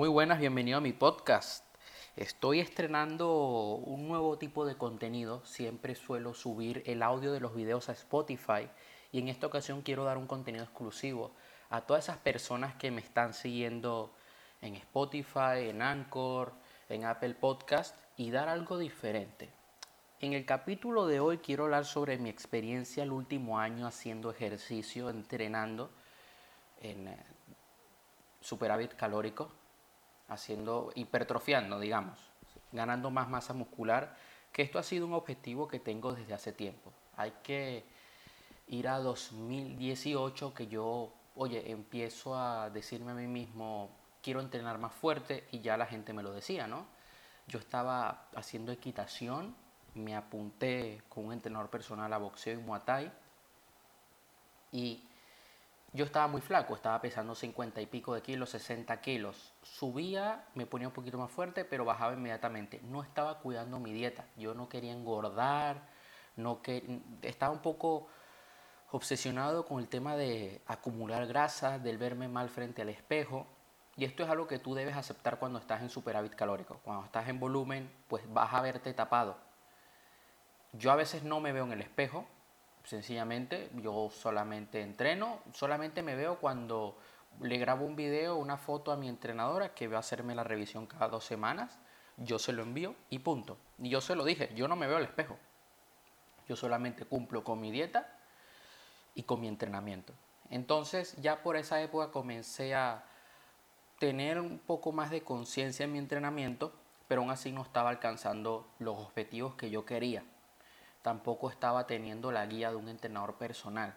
Muy buenas, bienvenido a mi podcast. Estoy estrenando un nuevo tipo de contenido. Siempre suelo subir el audio de los videos a Spotify y en esta ocasión quiero dar un contenido exclusivo a todas esas personas que me están siguiendo en Spotify, en Anchor, en Apple Podcast y dar algo diferente. En el capítulo de hoy quiero hablar sobre mi experiencia el último año haciendo ejercicio, entrenando en eh, superávit calórico haciendo, hipertrofiando, digamos, ganando más masa muscular, que esto ha sido un objetivo que tengo desde hace tiempo. Hay que ir a 2018 que yo, oye, empiezo a decirme a mí mismo, quiero entrenar más fuerte y ya la gente me lo decía, ¿no? Yo estaba haciendo equitación, me apunté con un entrenador personal a boxeo y muay thai y yo estaba muy flaco, estaba pesando 50 y pico de kilos, 60 kilos. Subía, me ponía un poquito más fuerte, pero bajaba inmediatamente. No estaba cuidando mi dieta. Yo no quería engordar, no que estaba un poco obsesionado con el tema de acumular grasa, del verme mal frente al espejo. Y esto es algo que tú debes aceptar cuando estás en superávit calórico. Cuando estás en volumen, pues vas a verte tapado. Yo a veces no me veo en el espejo, Sencillamente yo solamente entreno, solamente me veo cuando le grabo un video, una foto a mi entrenadora que va a hacerme la revisión cada dos semanas, yo se lo envío y punto. Y yo se lo dije, yo no me veo al espejo. Yo solamente cumplo con mi dieta y con mi entrenamiento. Entonces ya por esa época comencé a tener un poco más de conciencia en mi entrenamiento, pero aún así no estaba alcanzando los objetivos que yo quería tampoco estaba teniendo la guía de un entrenador personal.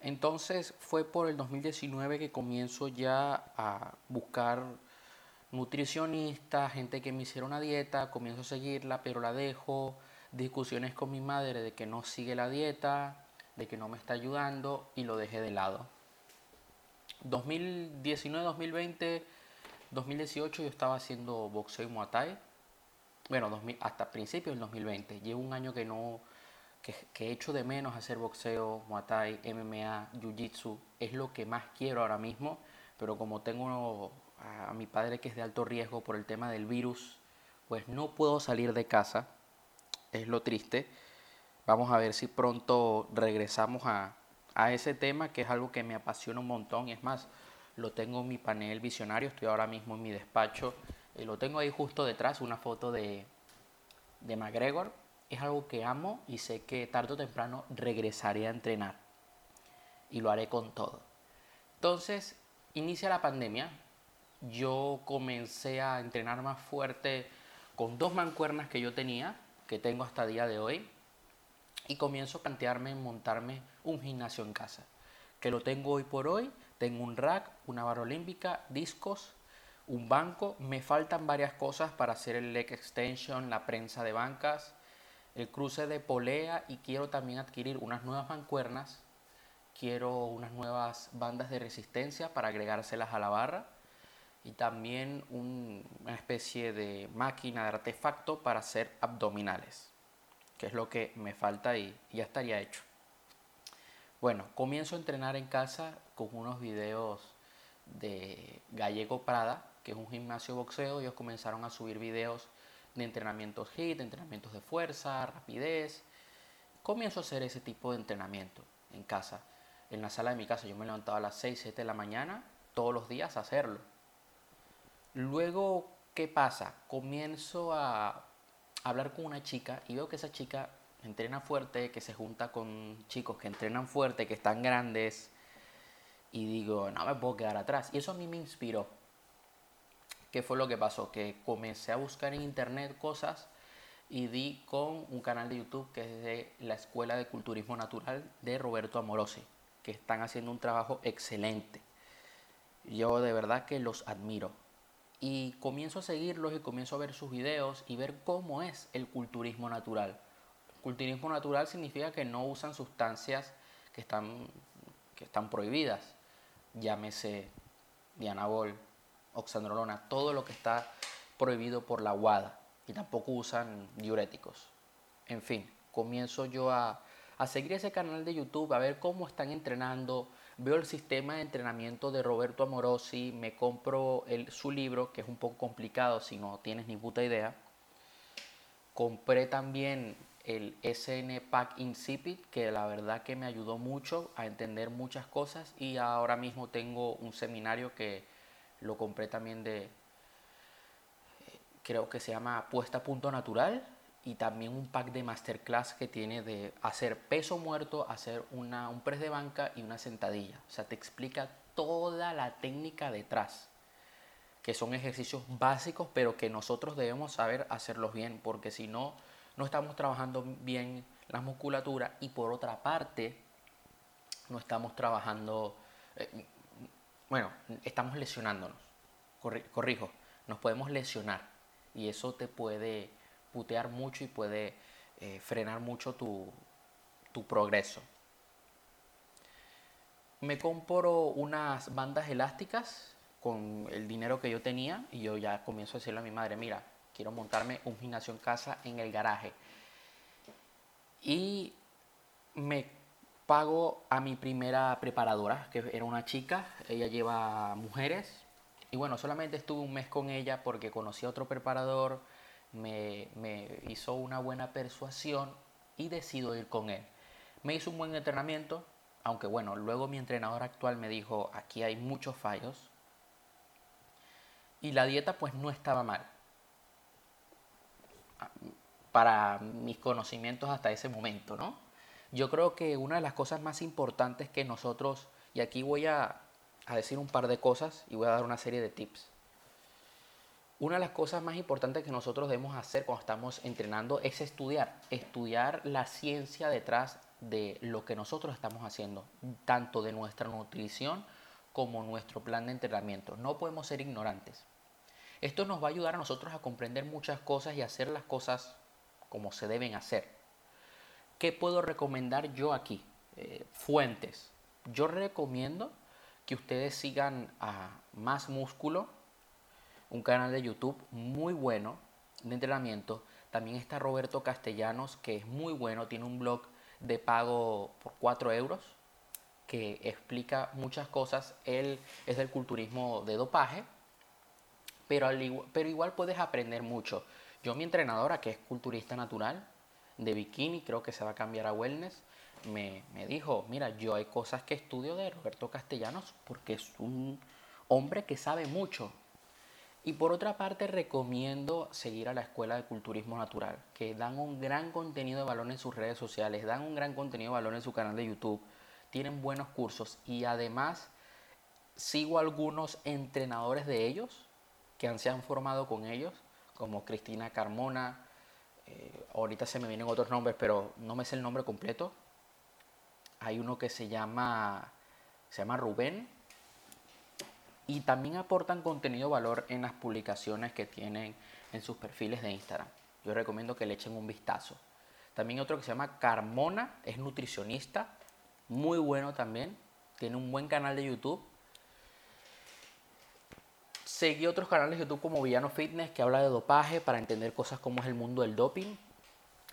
Entonces fue por el 2019 que comienzo ya a buscar nutricionistas, gente que me hiciera una dieta, comienzo a seguirla, pero la dejo, discusiones con mi madre de que no sigue la dieta, de que no me está ayudando y lo dejé de lado. 2019, 2020, 2018 yo estaba haciendo boxeo y muay thai bueno, hasta principios del 2020. Llevo un año que no, que, he hecho de menos hacer boxeo, muay thai, MMA, jiu-jitsu. Es lo que más quiero ahora mismo, pero como tengo a, mi padre que es de alto riesgo por el tema del virus, pues no puedo salir de casa. Es lo triste. Vamos a ver si pronto regresamos a, a ese tema, que es algo que me apasiona un montón. Y es más, lo tengo en mi panel visionario. Estoy ahora mismo en mi despacho eh, lo tengo ahí justo detrás, una foto de, de McGregor. Es algo que amo y sé que tarde o temprano regresaré a entrenar. Y lo haré con todo. Entonces, inicia la pandemia. Yo comencé a entrenar más fuerte con dos mancuernas que yo tenía, que tengo hasta día de hoy. Y comienzo a plantearme montarme un gimnasio en casa. Que lo tengo hoy por hoy. Tengo un rack, una barra olímpica, discos, un banco. Me faltan varias cosas para hacer el leg extension, la prensa de bancas, el cruce de polea y quiero también adquirir unas nuevas mancuernas. Quiero unas nuevas bandas de resistencia para agregárselas a la barra y también una especie de máquina de artefacto para hacer abdominales, que es lo que me falta y ya estaría hecho. Bueno, comienzo a entrenar en casa con unos videos de Gallego Prada, que es un gimnasio boxeo, ellos comenzaron a subir videos de entrenamientos HIIT, entrenamientos de fuerza, rapidez. Comienzo a hacer ese tipo de entrenamiento en casa. En la sala de mi casa yo me levantaba a las 6, 7 de la mañana todos los días a hacerlo. Luego, ¿qué pasa? Comienzo a hablar con una chica y veo que esa chica entrena fuerte, que se junta con chicos que entrenan fuerte, que están grandes. Y digo, no me puedo quedar atrás. Y eso a mí me inspiró ¿Qué fue lo que pasó? Que comencé a buscar en internet cosas y di con un canal de YouTube que es de la Escuela de Culturismo Natural de Roberto Amorosi, que están haciendo un trabajo excelente. Yo de verdad que los admiro. Y comienzo a seguirlos y comienzo a ver sus videos y ver cómo es el culturismo natural. culturismo natural significa que no usan sustancias que están, que están prohibidas. Llámese Dianabol, oxandrolona, todo lo que está prohibido por la WADA y tampoco usan diuréticos. En fin, comienzo yo a, seguir ese canal de YouTube, a ver cómo están entrenando, veo el sistema de entrenamiento de Roberto Amorosi, me compro su libro, que es un poco complicado si no tienes ni puta idea. Compré también el SN Pack Incipit, que la verdad que me ayudó mucho a entender muchas cosas y ahora mismo tengo un seminario que lo compré también de, creo que se llama Puesta a Punto Natural y también un pack de masterclass que tiene de hacer peso muerto, hacer una, un press de banca y una sentadilla. O sea, te explica toda la técnica detrás, que son ejercicios básicos, pero que nosotros debemos saber hacerlos bien, porque si no, no estamos trabajando bien la musculatura y por otra parte, no estamos trabajando, eh, bueno, estamos lesionándonos, corrijo, nos podemos lesionar y eso te puede putear mucho y puede eh, frenar mucho tu, tu progreso. Me compro unas bandas elásticas con el dinero que yo tenía y yo ya comienzo a decirle a mi madre, mira, quiero montarme un gimnasio en casa en el garaje. Y me pago a mi primera preparadora, que era una chica, ella lleva mujeres. Y bueno, solamente estuve un mes con ella porque conocí a otro preparador, me, hizo una buena persuasión y decido ir con él. Me hizo un buen entrenamiento, aunque bueno, luego mi entrenador actual me dijo, aquí hay muchos fallos. Y la dieta pues no estaba mal. Para mis conocimientos hasta ese momento, ¿no? Yo creo que una de las cosas más importantes que nosotros, y aquí voy a, a decir un par de cosas y voy a dar una serie de tips. Una de las cosas más importantes que nosotros debemos hacer cuando estamos entrenando es estudiar, estudiar la ciencia detrás de lo que nosotros estamos haciendo, tanto de nuestra nutrición como nuestro plan de entrenamiento. No podemos ser ignorantes. Esto nos va a ayudar a nosotros a comprender muchas cosas y hacer las cosas como se deben hacer. ¿Qué puedo recomendar yo aquí? Eh, fuentes. Yo recomiendo que ustedes sigan a Más Músculo, un canal de YouTube muy bueno de entrenamiento. También está Roberto Castellanos, que es muy bueno, tiene un blog de pago por 4 euros, que explica muchas cosas. Él es del culturismo de dopaje, pero, pero igual puedes aprender mucho. Yo, mi entrenadora, que es culturista natural de bikini, creo que se va a cambiar a wellness, me, me dijo, mira, yo hay cosas que estudio de Roberto Castellanos porque es un hombre que sabe mucho y por otra parte, recomiendo seguir a la Escuela de Culturismo Natural, que dan un gran contenido de valor en sus redes sociales, dan un gran contenido de valor en su canal de YouTube, tienen buenos cursos y además sigo algunos entrenadores de ellos que se han formado con ellos, como Cristina Carmona, eh, ahorita se me vienen otros nombres, pero no me sé el nombre completo. Hay uno que se llama, se llama Rubén, y también aportan contenido valor en las publicaciones que tienen en sus perfiles de Instagram. Yo recomiendo que le echen un vistazo. También otro que se llama Carmona, es nutricionista, muy bueno también, tiene un buen canal de YouTube. Seguí otros canales de YouTube como Villano Fitness que habla de dopaje para entender cosas como es el mundo del doping.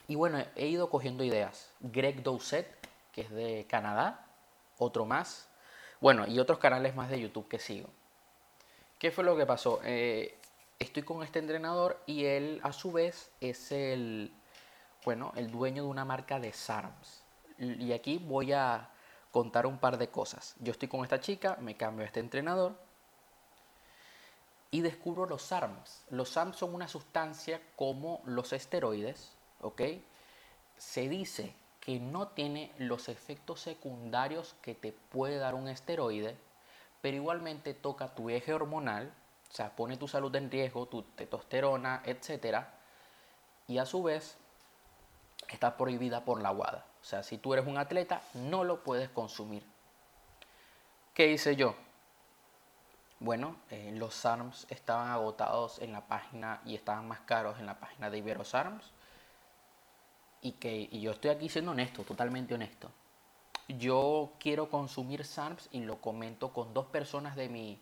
Y bueno, he ido cogiendo ideas. Greg Doucet, que es de Canadá, otro más. Bueno, y otros canales más de YouTube que sigo. ¿Qué fue lo que pasó? Eh, estoy con este entrenador y él a su vez es el, bueno, el dueño de una marca de SARMS. Y aquí voy a contar un par de cosas. Yo estoy con esta chica, me cambio a este entrenador y descubro los SARMS. Los SARMS son una sustancia como los esteroides, ¿ok? Se dice que no tiene los efectos secundarios que te puede dar un esteroide, pero igualmente toca tu eje hormonal, o sea, pone tu salud en riesgo, tu testosterona, etc. Y a su vez está prohibida por la WADA. O sea, si tú eres un atleta, no lo puedes consumir. ¿Qué hice yo? Bueno, eh, los SARMs estaban agotados en la página y estaban más caros en la página de Iberosarms. Y que y yo estoy aquí siendo honesto, totalmente honesto yo quiero consumir SARMs y lo comento con dos personas de mi,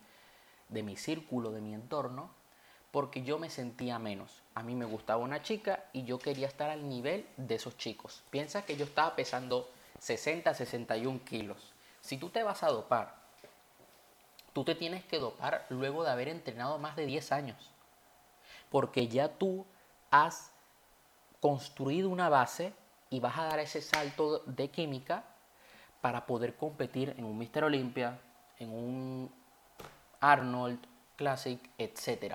de mi círculo, de mi entorno, porque yo me sentía menos. A mí me gustaba una chica y yo quería estar al nivel de esos chicos. Piensa que yo estaba pesando 60, 61 kilos. Si tú te vas a dopar, tú te tienes que dopar luego de haber entrenado más de 10 años. Porque ya tú has construido una base y vas a dar ese salto de química para poder competir en un Mister Olympia, en un Arnold Classic, etc.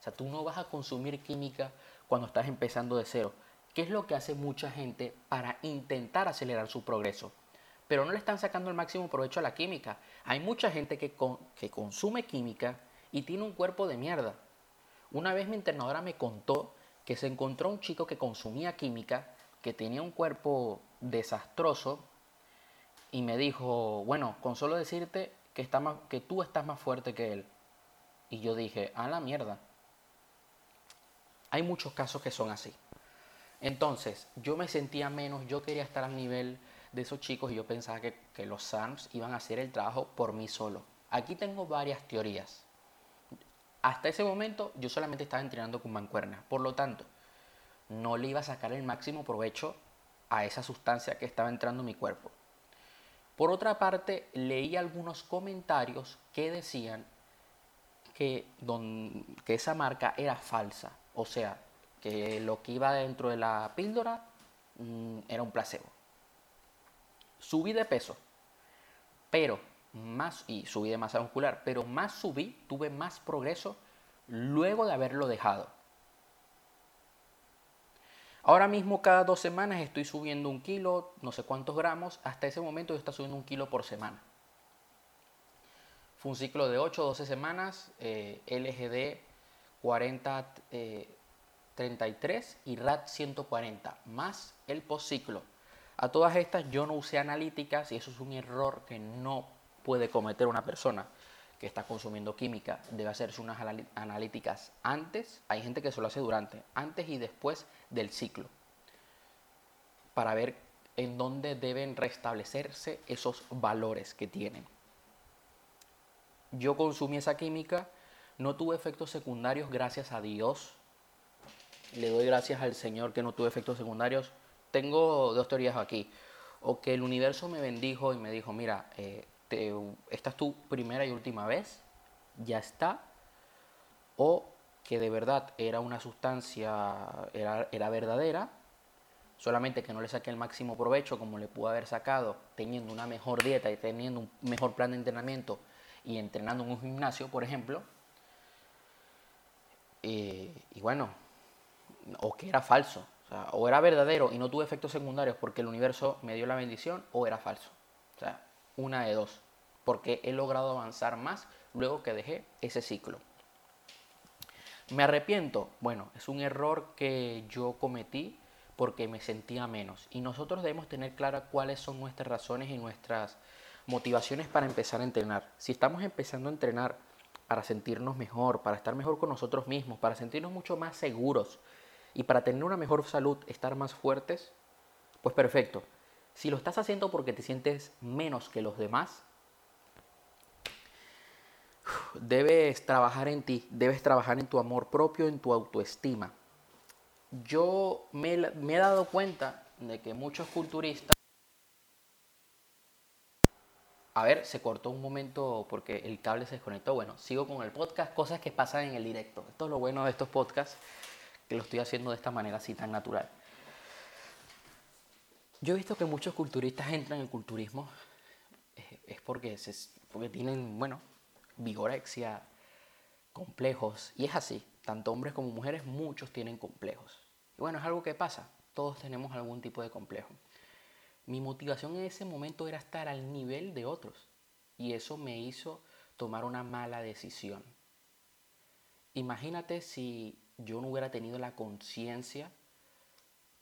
O sea, tú no vas a consumir química cuando estás empezando de cero. ¿Qué es lo que hace mucha gente para intentar acelerar su progreso? Pero no le están sacando el máximo provecho a la química. Hay mucha gente que, que consume química y tiene un cuerpo de mierda. Una vez mi entrenadora me contó que se encontró un chico que consumía química, que tenía un cuerpo desastroso y me dijo, bueno, con solo decirte que, está más, que tú estás más fuerte que él. Y yo dije, a la mierda. Hay muchos casos que son así. Entonces, yo me sentía menos, yo quería estar al nivel de esos chicos y yo pensaba que, los SARMs iban a hacer el trabajo por mí solo. Aquí tengo varias teorías. Hasta ese momento yo solamente estaba entrenando con mancuernas, por lo tanto, no le iba a sacar el máximo provecho a esa sustancia que estaba entrando en mi cuerpo. Por otra parte, leí algunos comentarios que decían que, que esa marca era falsa, o sea, que lo que iba dentro de la píldora mm, era un placebo. Subí de peso, pero más, y subí de masa muscular, pero más subí, tuve más progreso luego de haberlo dejado. Ahora mismo cada dos semanas estoy subiendo un kilo, no sé cuántos gramos, hasta ese momento yo estaba subiendo un kilo por semana. Fue un ciclo de 8 o 12 semanas, LGD 40, 33 y RAT 140, más el postciclo. A todas estas yo no usé analíticas y eso es un error que no puede cometer una persona que está consumiendo química. Debe hacerse unas analíticas antes, hay gente que se lo hace durante, antes y después del ciclo, para ver en dónde deben restablecerse esos valores que tienen. Yo consumí esa química, no tuve efectos secundarios, gracias a Dios, le doy gracias al Señor que no tuve efectos secundarios. Tengo dos teorías aquí. O que el universo me bendijo y me dijo, mira, eh, esta es tu primera y última vez, ya está. O que de verdad era una sustancia, era, era verdadera, solamente que no le saqué el máximo provecho como le pudo haber sacado teniendo una mejor dieta y teniendo un mejor plan de entrenamiento y entrenando en un gimnasio, por ejemplo. Eh, y bueno, o que era falso. O, era verdadero y no tuve efectos secundarios porque el universo me dio la bendición, o era falso. O sea, una de dos. Porque he logrado avanzar más luego que dejé ese ciclo. ¿Me arrepiento? Bueno, es un error que yo cometí porque me sentía menos. Y nosotros debemos tener clara cuáles son nuestras razones y nuestras motivaciones para empezar a entrenar. Si estamos empezando a entrenar para sentirnos mejor, para estar mejor con nosotros mismos, para sentirnos mucho más seguros, y para tener una mejor salud, estar más fuertes, pues perfecto. Si lo estás haciendo porque te sientes menos que los demás, debes trabajar en ti, debes trabajar en tu amor propio, en tu autoestima. Yo me, he dado cuenta de que muchos culturistas... A ver, se cortó un momento porque el cable se desconectó. Bueno, sigo con el podcast, cosas que pasan en el directo. Esto es lo bueno de estos podcasts que lo estoy haciendo de esta manera así tan natural. Yo he visto que muchos culturistas entran en culturismo eh, es porque, porque tienen, bueno, vigorexia, complejos, y es así, tanto hombres como mujeres, muchos tienen complejos. Y bueno, es algo que pasa, todos tenemos algún tipo de complejo. Mi motivación en ese momento era estar al nivel de otros, y eso me hizo tomar una mala decisión. Imagínate si yo no hubiera tenido la conciencia,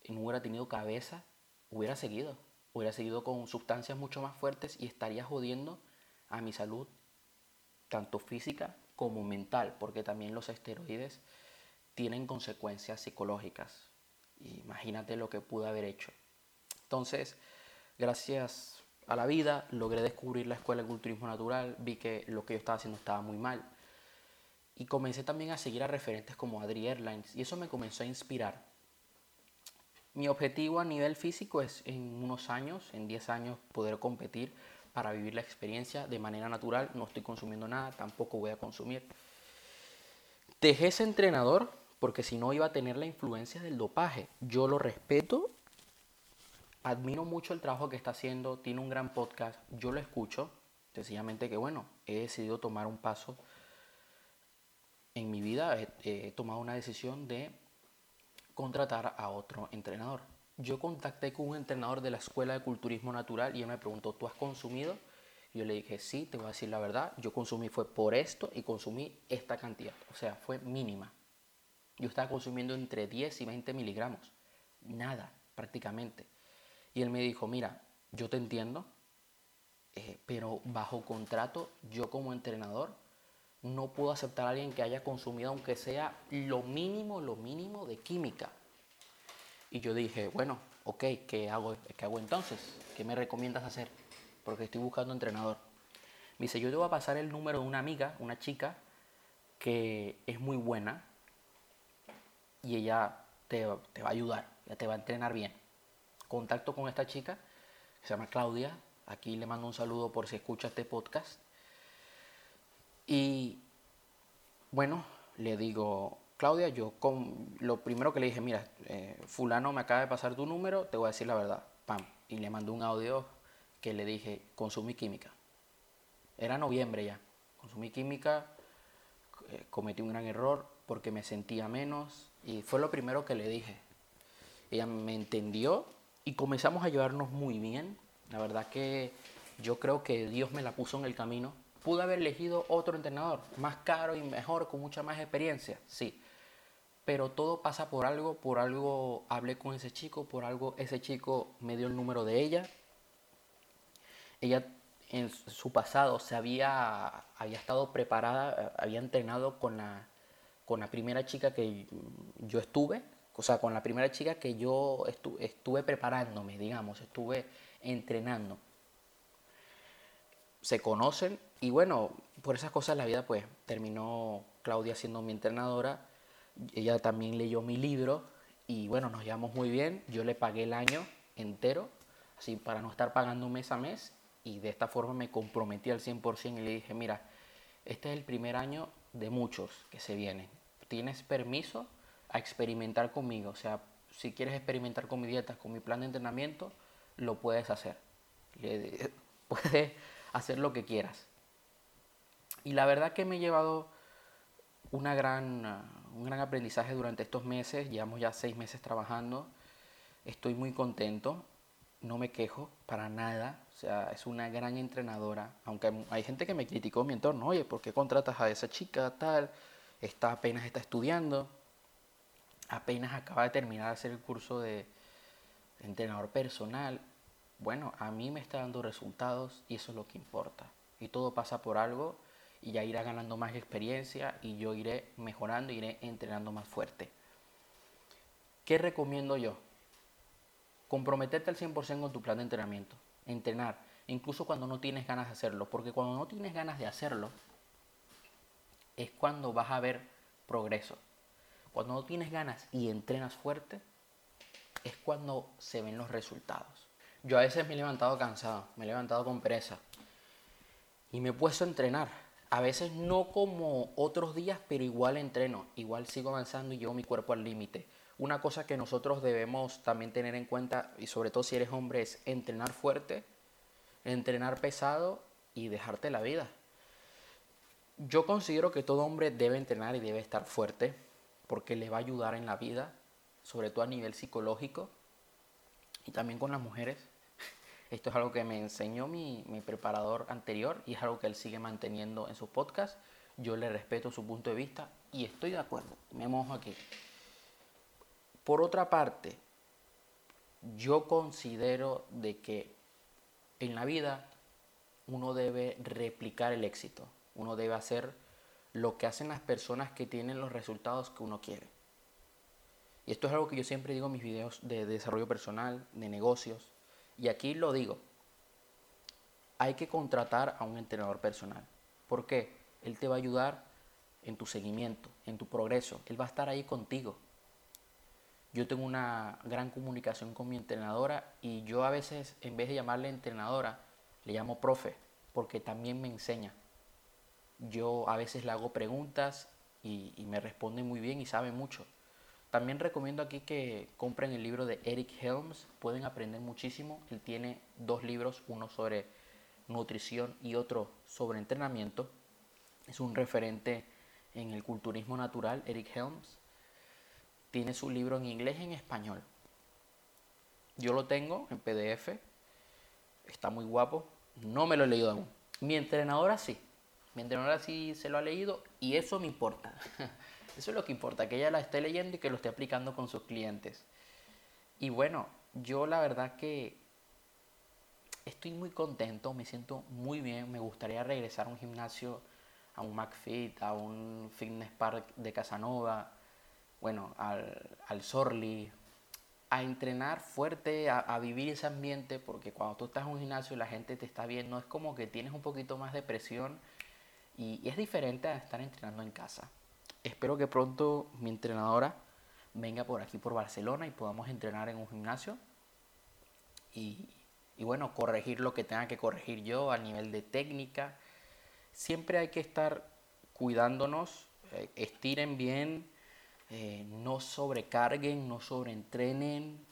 no hubiera tenido cabeza, hubiera seguido. Hubiera seguido con sustancias mucho más fuertes y estaría jodiendo a mi salud, tanto física como mental, porque también los esteroides tienen consecuencias psicológicas. Imagínate lo que pude haber hecho. Entonces, gracias a la vida, logré descubrir la escuela de culturismo natural, vi que lo que yo estaba haciendo estaba muy mal y comencé también a seguir a referentes como Adri Airlines y eso me comenzó a inspirar. Mi objetivo a nivel físico es en unos años, en 10 años, poder competir para vivir la experiencia de manera natural. No estoy consumiendo nada, tampoco voy a consumir. Dejé ese entrenador porque si no iba a tener la influencia del dopaje. Yo lo respeto, admiro mucho el trabajo que está haciendo, tiene un gran podcast, yo lo escucho, sencillamente que bueno, he decidido tomar un paso en mi vida, he, tomado una decisión de contratar a otro entrenador. Yo contacté con un entrenador de la Escuela de Culturismo Natural y él me preguntó, ¿tú has consumido? yo le dije, sí, te voy a decir la verdad, yo consumí fue por esto y consumí esta cantidad, o sea, fue mínima. Yo estaba consumiendo entre 10 y 20 miligramos. Nada, prácticamente. Y él me dijo, mira, yo te entiendo, eh, pero bajo contrato, yo como entrenador, no puedo aceptar a alguien que haya consumido, aunque sea lo mínimo, lo mínimo de química. Y yo dije, bueno, ok, ¿qué hago, qué hago entonces? ¿Qué me recomiendas hacer? Porque estoy buscando entrenador. Me dice, yo te voy a pasar el número de una amiga, una chica, que es muy buena, y ella te, va a ayudar, ya te va a entrenar bien. Contacto con esta chica, que se llama Claudia, aquí le mando un saludo por si escucha este podcast. Y bueno, le digo, Claudia, yo con, lo primero que le dije, mira, eh, fulano me acaba de pasar tu número, te voy a decir la verdad, pam. Y le mandé un audio que le dije, consumí química. Era noviembre ya, consumí química, eh, cometí un gran error porque me sentía menos, y fue lo primero que le dije. Ella me entendió y comenzamos a llevarnos muy bien. La verdad que yo creo que Dios me la puso en el camino. Pude haber elegido otro entrenador, más caro y mejor, con mucha más experiencia, sí. Pero todo pasa por algo, por algo hablé con ese chico, por algo ese chico me dio el número de ella. Ella en su pasado se había, había estado preparada, había entrenado con la con la primera chica que yo estuve, o sea, con la primera chica que yo estuve preparándome, digamos, estuve entrenando. Se conocen y bueno, por esas cosas la vida pues terminó Claudia siendo mi entrenadora. Ella también leyó mi libro y bueno, nos llevamos muy bien. Yo le pagué el año entero, así para no estar pagando mes a mes y de esta forma me comprometí al 100% y le dije, mira, este es el primer año de muchos que se vienen. Tienes permiso a experimentar conmigo. O sea, si quieres experimentar con mi dieta, con mi plan de entrenamiento, lo puedes hacer. Puedes hacer lo que quieras. Y la verdad que me he llevado una gran, un gran aprendizaje durante estos meses. Llevamos ya seis meses trabajando. Estoy muy contento. No me quejo para nada. O sea, es una gran entrenadora. Aunque hay gente que me criticó en mi entorno. Oye, ¿por qué contratas a esa chica tal? Está apenas está estudiando. Apenas acaba de terminar de hacer el curso de entrenador personal. Bueno, a mí me está dando resultados y eso es lo que importa. Y todo pasa por algo y ya irá ganando más experiencia y yo iré mejorando, iré entrenando más fuerte. ¿Qué recomiendo yo? Comprometerte al 100% con tu plan de entrenamiento. Entrenar, incluso cuando no tienes ganas de hacerlo. Porque cuando no tienes ganas de hacerlo, es cuando vas a ver progreso. Cuando no tienes ganas y entrenas fuerte, es cuando se ven los resultados. Yo a veces me he levantado cansado, me he levantado con pereza y me he puesto a entrenar. A veces no como otros días, pero igual entreno, igual sigo avanzando y llevo mi cuerpo al límite. Una cosa que nosotros debemos también tener en cuenta, y sobre todo si eres hombre, es entrenar fuerte, entrenar pesado y dejarte la vida. Yo considero que todo hombre debe entrenar y debe estar fuerte porque le va a ayudar en la vida, sobre todo a nivel psicológico y también con las mujeres. Esto es algo que me enseñó mi, preparador anterior y es algo que él sigue manteniendo en su podcast. Yo le respeto su punto de vista y estoy de acuerdo. Me mojo aquí. Por otra parte, yo considero de que en la vida uno debe replicar el éxito. Uno debe hacer lo que hacen las personas que tienen los resultados que uno quiere. Y esto es algo que yo siempre digo en mis videos de desarrollo personal, de negocios. Y aquí lo digo. Hay que contratar a un entrenador personal. ¿Por qué? Él te va a ayudar en tu seguimiento, en tu progreso. Él va a estar ahí contigo. Yo tengo una gran comunicación con mi entrenadora y yo a veces, en vez de llamarle entrenadora, Le llamo profe porque también me enseña. Yo a veces le hago preguntas y, me responde muy bien y sabe mucho. También recomiendo aquí que compren el libro de Eric Helms, pueden aprender muchísimo. Él tiene dos libros, uno sobre nutrición y otro sobre entrenamiento. Es un referente en el culturismo natural, Eric Helms. Tiene su libro en inglés y en español. Yo lo tengo en PDF. Está muy guapo. No me lo he leído aún. Mi entrenadora sí. Mi entrenadora sí se lo ha leído y eso me importa. Eso es lo que importa, que ella la esté leyendo y que lo esté aplicando con sus clientes. Y bueno, yo la verdad que estoy muy contento, me siento muy bien, me gustaría regresar a un gimnasio, a un McFit, a un Fitness Park de Casanova, bueno, al, al Sorli, a entrenar fuerte, a, vivir ese ambiente, porque cuando tú estás en un gimnasio y la gente te está viendo, es como que tienes un poquito más de presión y, es diferente a estar entrenando en casa. Espero que pronto mi entrenadora venga por aquí, por Barcelona, y podamos entrenar en un gimnasio. Y, bueno, corregir lo que tenga que corregir yo a nivel de técnica. Siempre hay que estar cuidándonos, eh, estiren bien, eh, no sobrecarguen, no sobreentrenen,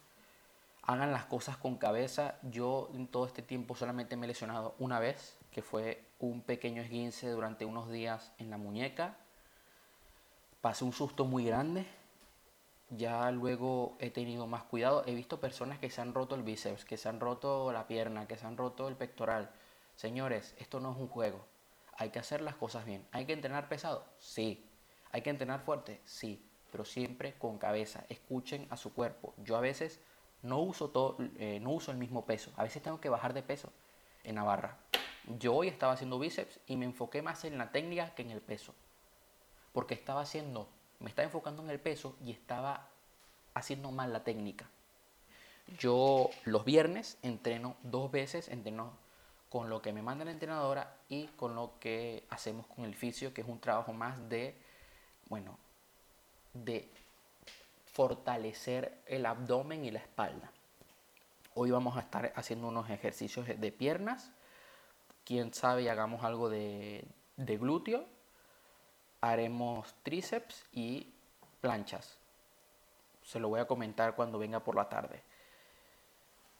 hagan las cosas con cabeza. Yo en todo este tiempo solamente me he lesionado una vez, que fue un pequeño esguince durante unos días en la muñeca. Pasé un susto muy grande. Ya luego he tenido más cuidado. He visto personas que se han roto el bíceps, que se han roto la pierna, que se han roto el pectoral. Señores, esto no es un juego. Hay que hacer las cosas bien. ¿Hay que entrenar pesado? Sí. ¿Hay que entrenar fuerte? Sí pero siempre con cabeza. Escuchen a su cuerpo. Yo a veces no uso, todo, eh, no uso el mismo peso. A veces tengo que bajar de peso en la barra. Yo hoy estaba haciendo bíceps y me enfoqué más en la técnica que en el peso. Porque estaba haciendo, me estaba enfocando en el peso y estaba haciendo mal la técnica. Yo los viernes entreno dos veces, entreno con lo que me manda la entrenadora y con lo que hacemos con el fisio, que es un trabajo más de, bueno, de fortalecer el abdomen y la espalda. Hoy vamos a estar haciendo unos ejercicios de piernas. Quién sabe hagamos algo de, de glúteo. Haremos tríceps y planchas. Se lo voy a comentar cuando venga por la tarde.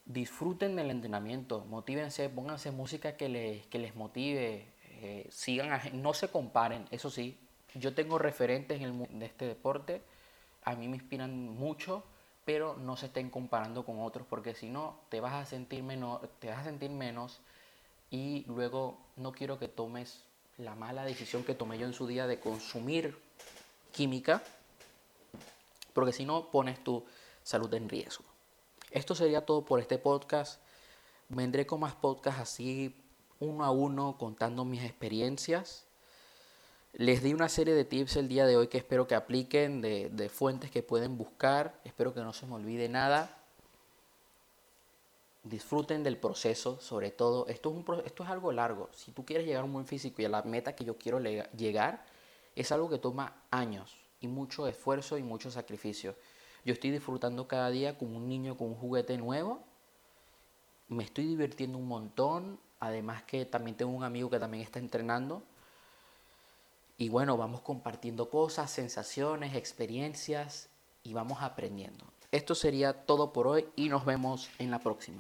Disfruten del entrenamiento, motívense, pónganse música que les, que les motive, eh, sigan, no se comparen, eso sí, yo tengo referentes en el de este deporte, a mí me inspiran mucho, pero no se estén comparando con otros porque si no te vas a sentir menos, te vas a sentir menos y luego no quiero que tomes la mala decisión que tomé yo en su día de consumir química, porque si no pones tu salud en riesgo. Esto sería todo por este podcast. Vendré con más podcasts así uno a uno contando mis experiencias les di una serie de tips el día de hoy que espero que apliquen, de, fuentes que pueden buscar. Espero que no se me olvide nada. Disfruten del proceso, sobre todo. Esto es, un, esto es algo largo. Si tú quieres llegar a un buen físico y a la meta que yo quiero llegar, es algo que toma años y mucho esfuerzo y mucho sacrificio. Yo estoy disfrutando cada día como un niño con un juguete nuevo. Me estoy divirtiendo un montón. Además que también tengo un amigo que también está entrenando y bueno, vamos compartiendo cosas, sensaciones, experiencias y vamos aprendiendo. Esto sería todo por hoy y nos vemos en la próxima.